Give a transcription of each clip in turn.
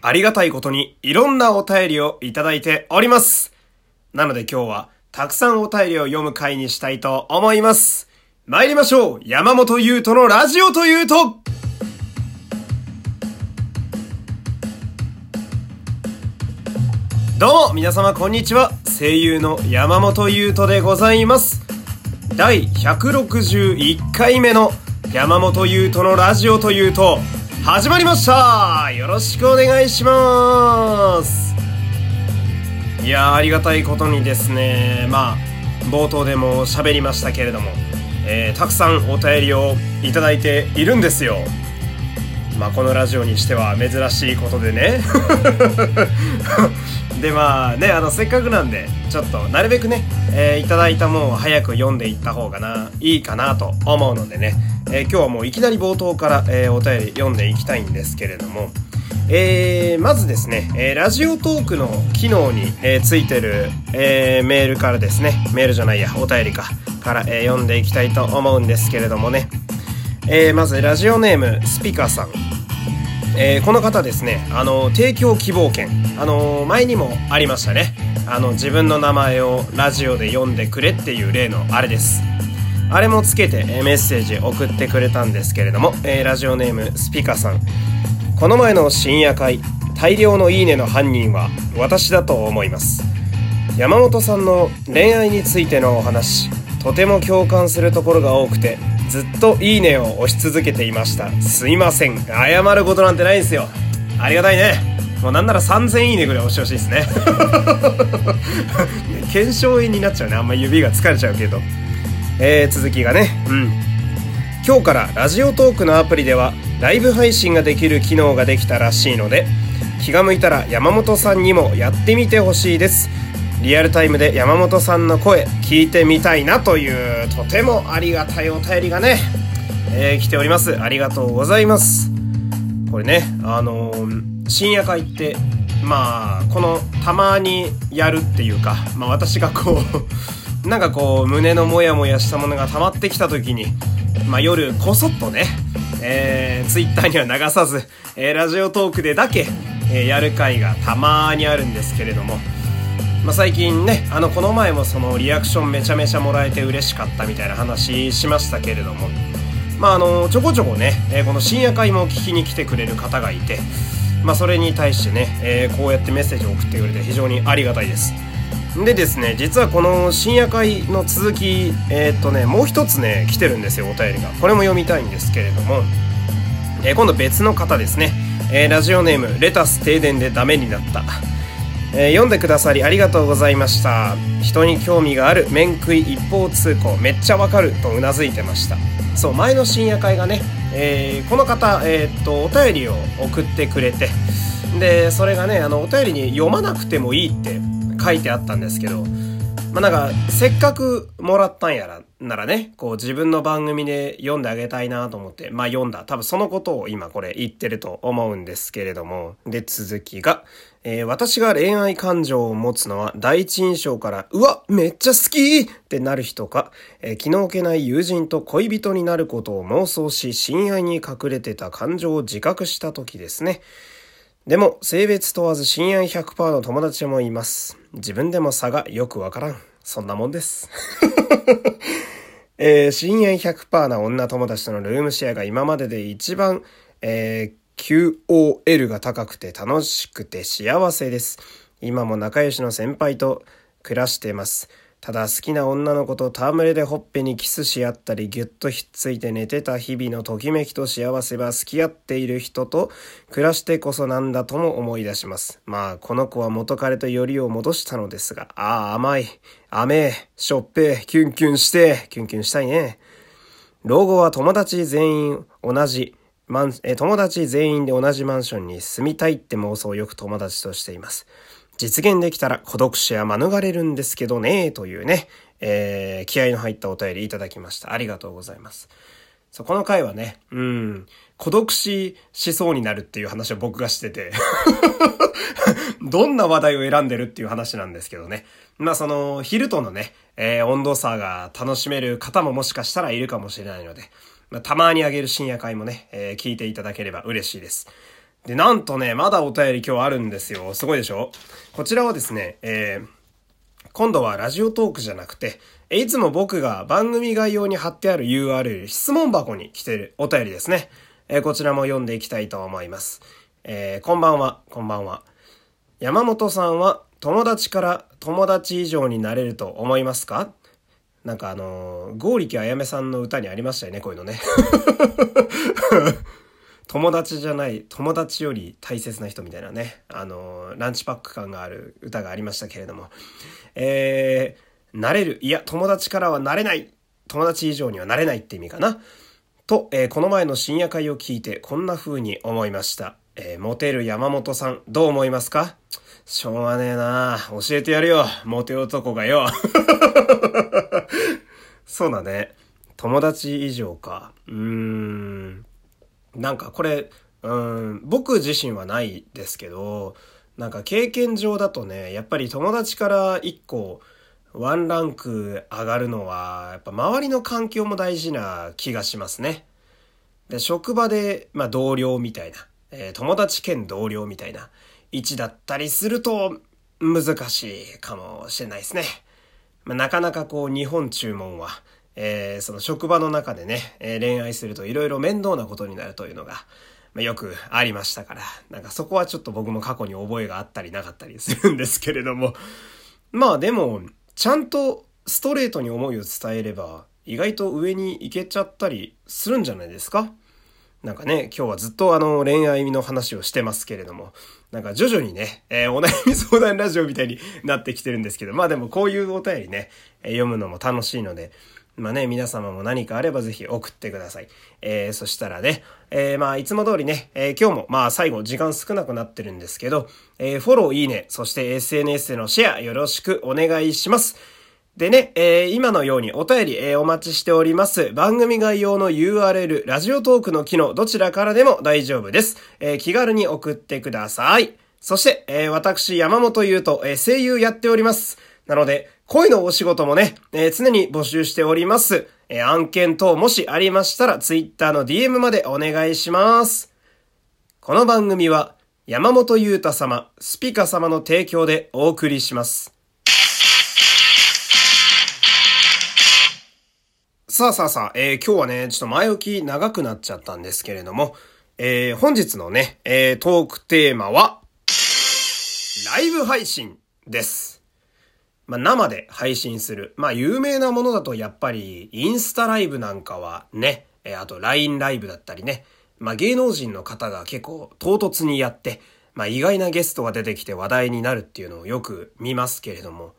ありがたいことにいろんなお便りをいただいております。なので今日はたくさんお便りを読む回にしたいと思います。参りましょう山本優斗のラジオというとどうも皆様こんにちは声優の山本優斗でございます第161回目の山本優斗のラジオというと始まりました。よろしくお願いします。いやありがたいことにですね。まあ冒頭でも喋りましたけれども、えー、たくさんお便りをいただいているんですよ。まあこのラジオにしては珍しいことでね。でまあねあのせっかくなんでちょっとなるべくね、えー、いただいたもんを早く読んでいった方がないいかなと思うのでねえー、今日はもういきなり冒頭から、えー、お便り読んでいきたいんですけれども、えー、まずですね、えー、ラジオトークの機能に、えー、ついてる、えー、メールからですね、メールじゃないや、お便りか、から、えー、読んでいきたいと思うんですけれどもね、えー、まずラジオネーム、スピカさん。えー、この方ですね、あの、提供希望券、あの、前にもありましたね。あの、自分の名前をラジオで読んでくれっていう例のあれです。あれもつけてメッセージ送ってくれたんですけれども、えー、ラジオネームスピカさんこの前の深夜会大量のいいねの犯人は私だと思います山本さんの恋愛についてのお話とても共感するところが多くてずっといいねを押し続けていました。すいません。謝ることなんてないんですよ。ありがたいね。もうなんなら3000いいねぐらい押してほしいですね。検証炎になっちゃうね。あんま指が疲れちゃうけど。えー、続きがね、うん。今日からラジオトークのアプリではライブ配信ができる機能ができたらしいので、気が向いたら山本さんにもやってみてほしいです。リアルタイムで山本さんの声聞いてみたいなというとてもありがたいお便りがね、えー、来ております。ありがとうございます。これね、あのー、深夜会って、まあ、このたまにやるっていうか、まあ私がこう なんかこう胸のモヤモヤしたものが溜まってきた時に、まあ、夜こそっとね、えー、ツイッターには流さず、えー、ラジオトークでだけ、えー、やる回がたまーにあるんですけれども、まあ、最近ね、あの、この前もそのリアクションめちゃめちゃもらえて嬉しかったみたいな話しましたけれども、まあ、あの、ちょこちょこね、え、この深夜会も聞きに来てくれる方がいて、まあ、それに対してね、えー、こうやってメッセージを送ってくれて非常にありがたいです。でですね、実はこの深夜会の続き、えー、っとね、もう一つね、来てるんですよ、お便りが。これも読みたいんですけれども、えー、今度別の方ですね、え、ラジオネーム、レタス停電でダメになった。えー、読んでくださりありがとうございました。人に興味がある面食い一方通行、めっちゃわかるとうなずいてました。そう、前の深夜会がね、えー、この方、えー、っと、お便りを送ってくれて、で、それがね、あの、お便りに読まなくてもいいって書いてあったんですけど、まあ、なんか、せっかくもらったんやら、ならね、こう自分の番組で読んであげたいなと思って、まあ読んだ。多分そのことを今これ言ってると思うんですけれども。で、続きが、えー、私が恋愛感情を持つのは第一印象から、うわめっちゃ好きってなる人か、えー、気の置けない友人と恋人になることを妄想し、親愛に隠れてた感情を自覚した時ですね。でも、性別問わず親愛100%の友達もいます。自分でも差がよくわからん。そんなもんです。えー、深淵100%な女友達とのルームシェアが今までで一番、えー、QOL が高くて楽しくて幸せです。今も仲良しの先輩と暮らしてます。ただ好きな女の子と戯れでほっぺにキスし合ったりぎゅっとひっついて寝てた日々のときめきと幸せは付き合っている人と暮らしてこそなんだとも思い出します。まあこの子は元彼とよりを戻したのですが、ああ甘い、甘え、しょっぺ、キュンキュンして、キュンキュンしたいね。老後は友達全員同じマンえ友達全員で同じマンションに住みたいって妄想をよく友達としています。実現できたら孤独死は免れるんですけどね、というね、えー、気合の入ったお便りいただきました。ありがとうございます。そ、この回はね、うん、孤独死しそうになるっていう話を僕がしてて どんな話題を選んでるっていう話なんですけどね。まあその、昼とのね、えー、温度差が楽しめる方ももしかしたらいるかもしれないので、まあ、たまにあげる深夜会もね、えー、聞いていただければ嬉しいです。で、なんとね、まだお便り今日あるんですよ。すごいでしょ？こちらはですね、えー、今度はラジオトークじゃなくて、いつも僕が番組概要に貼ってある URL 質問箱に来てるお便りですね。えー、こちらも読んでいきたいと思います。えー、こんばんは、こんばんは。山本さんは友達から友達以上になれると思いますか？なんかあのー、ゴ力あやめさんの歌にありましたよね、こういうのね。友達じゃない、友達より大切な人みたいなね、あの、ランチパック感がある歌がありましたけれども、えー、なれる、いや、友達からはなれない、友達以上にはなれないって意味かな。と、えー、この前の深夜会を聞いてこんな風に思いました。えー、モテる山本さん、どう思いますか？しょうがねえな教えてやるよ。モテ男がよ。そうだね。友達以上か。うーん。なんかこれ、うん、僕自身はないですけど、なんか経験上だとね、やっぱり友達から一個、ワンランク上がるのは、やっぱ周りの環境も大事な気がしますね。で、職場で、まあ同僚みたいな、えー、友達兼同僚みたいな、位置だったりすると難しいかもしれないですね。まあ、なかなかこう日本注文は、えー、その職場の中でね、えー、恋愛すると色々面倒なことになるというのが、まあ、よくありましたから、なんかそこはちょっと僕も過去に覚えがあったりなかったりするんですけれども、まあでも、ちゃんとストレートに思いを伝えれば、意外と上に行けちゃったりするんじゃないですか？なんかね、今日はずっとあの恋愛の話をしてますけれども、なんか徐々にね、えー、お悩み相談ラジオみたいになってきてるんですけど、まあでもこういうお便りね、え、読むのも楽しいので、まあね、皆様も何かあればぜひ送ってください。えー、そしたらね、えー、まあいつも通りね、えー、今日もまあ最後時間少なくなってるんですけど、えー、フォロー、いいね、そして SNS でのシェアよろしくお願いします。でね、えー、今のようにお便り、えー、お待ちしております。番組概要の URL、ラジオトークの機能、どちらからでも大丈夫です。えー、気軽に送ってください。そして、えー、私、山本優斗、えー、声優やっております。なので、恋のお仕事もね、えー、常に募集しております。えー、案件等もしありましたら、Twitter の DM までお願いします。この番組は、山本優太様、スピカ様の提供でお送りします。さあさあさあ、えー、今日はね、ちょっと前置き長くなっちゃったんですけれども、えー、本日のね、えー、トークテーマは、ライブ配信です。まあ、生で配信する。まあ、有名なものだとやっぱり、インスタライブなんかはね、え、あと LINE ライブだったりね、まあ、芸能人の方が結構唐突にやって、まあ、意外なゲストが出てきて話題になるっていうのをよく見ますけれども、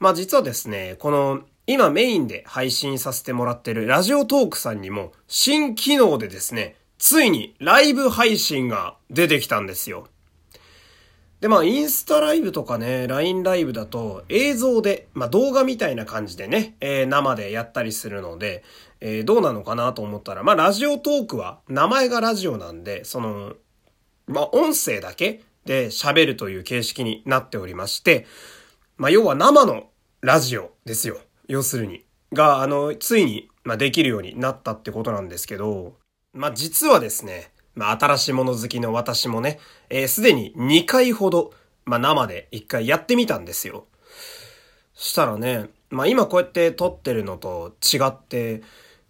まあ、実はですね、この今メインで配信させてもらってるラジオトークさんにも新機能でですね、ついにライブ配信が出てきたんですよ。で、まあ、インスタライブとかね、LINE ライブだと映像で、まあ動画みたいな感じでね、えー、生でやったりするので、えー、どうなのかなと思ったら、まあラジオトークは名前がラジオなんで、その、まあ音声だけで喋るという形式になっておりまして、まあ要は生のラジオですよ。要するに。が、あの、ついに、まあ、できるようになったってことなんですけど、まあ、実はですね、まあ、新しいもの好きの私もね、えー、すでに2回ほど、まあ、生で1回やってみたんですよ。したらね、まあ、今こうやって撮ってるのと違って、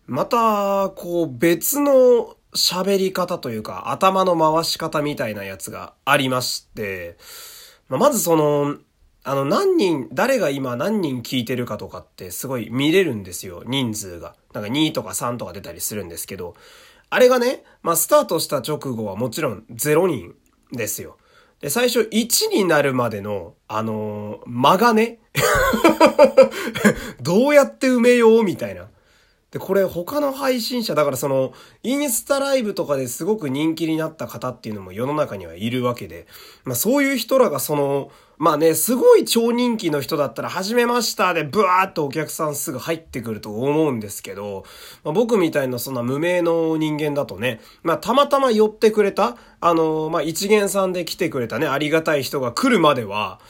また、こう、別の喋り方というか、頭の回し方みたいなやつがありまして、まあ、まずその、あの、何人、誰が今何人聞いてるかとかってすごい見れるんですよ、人数が。なんか2とか3とか出たりするんですけど、あれがね、まあ、スタートした直後はもちろん0人ですよ。で、最初1になるまでの、あのー、間がね、どうやって埋めようみたいな。で、これ他の配信者、だからその、インスタライブとかですごく人気になった方っていうのも世の中にはいるわけで、まあそういう人らがその、まあね、すごい超人気の人だったら、はじめましたで、ブワーっとお客さんすぐ入ってくると思うんですけど、まあ、僕みたいなそんな無名の人間だとね、まあたまたま寄ってくれた、あの、まあ一元さんで来てくれたね、ありがたい人が来るまでは、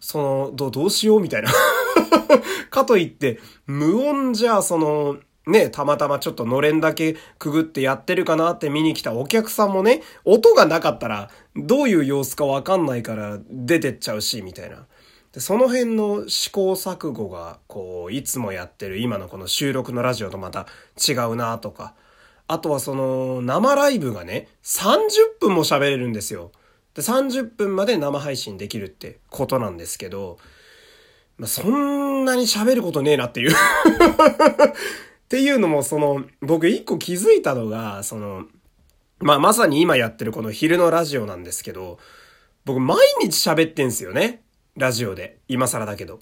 その、ど、どうしようみたいな。かといって、無音じゃ、その、ね、たまたまちょっとのれんだけくぐってやってるかなって見に来たお客さんもね、音がなかったらどういう様子かわかんないから出てっちゃうし、みたいな。で、その辺の試行錯誤が、こう、いつもやってる今のこの収録のラジオとまた違うなとか。あとはその、生ライブがね、30分も喋れるんですよ。で、30分まで生配信できるってことなんですけど、まあ、そんなに喋ることねえなっていうっていうのも、その、僕一個気づいたのが、その、まあ、まさに今やってるこの昼のラジオなんですけど、僕毎日喋ってんすよね。ラジオで。今更だけど。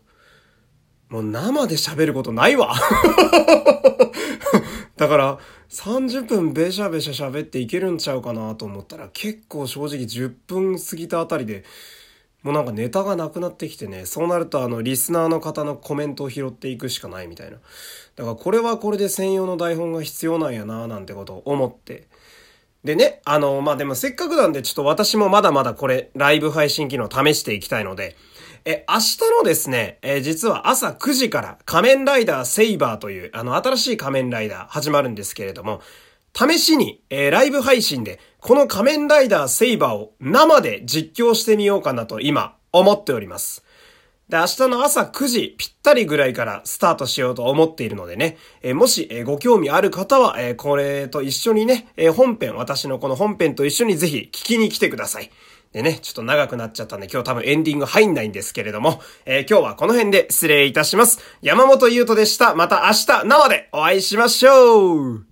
もう生で喋ることないわ だから、30分べしゃべしゃ喋っていけるんちゃうかなと思ったら、結構正直10分過ぎたあたりで、もうなんかネタがなくなってきてね、そうなるとあの、リスナーの方のコメントを拾っていくしかないみたいな。だからこれはこれで専用の台本が必要なんやななんてことを思って。でね、あの、まあ、でもせっかくなんでちょっと私もまだまだこれ、ライブ配信機能試していきたいので、え、明日のですね、え実は朝9時から仮面ライダーセイバーという、あの、新しい仮面ライダー始まるんですけれども、試しに、えー、ライブ配信で、この仮面ライダーセイバーを生で実況してみようかなと今、思っております。で、明日の朝9時ぴったりぐらいからスタートしようと思っているのでね、えー、もし、えー、ご興味ある方は、えー、これと一緒にね、え本編、私のこの本編と一緒にぜひ聞きに来てください。でね、ちょっと長くなっちゃったんで今日多分エンディング入んないんですけれども、え、今日はこの辺で失礼いたします。山本優斗でした。また明日生でお会いしましょう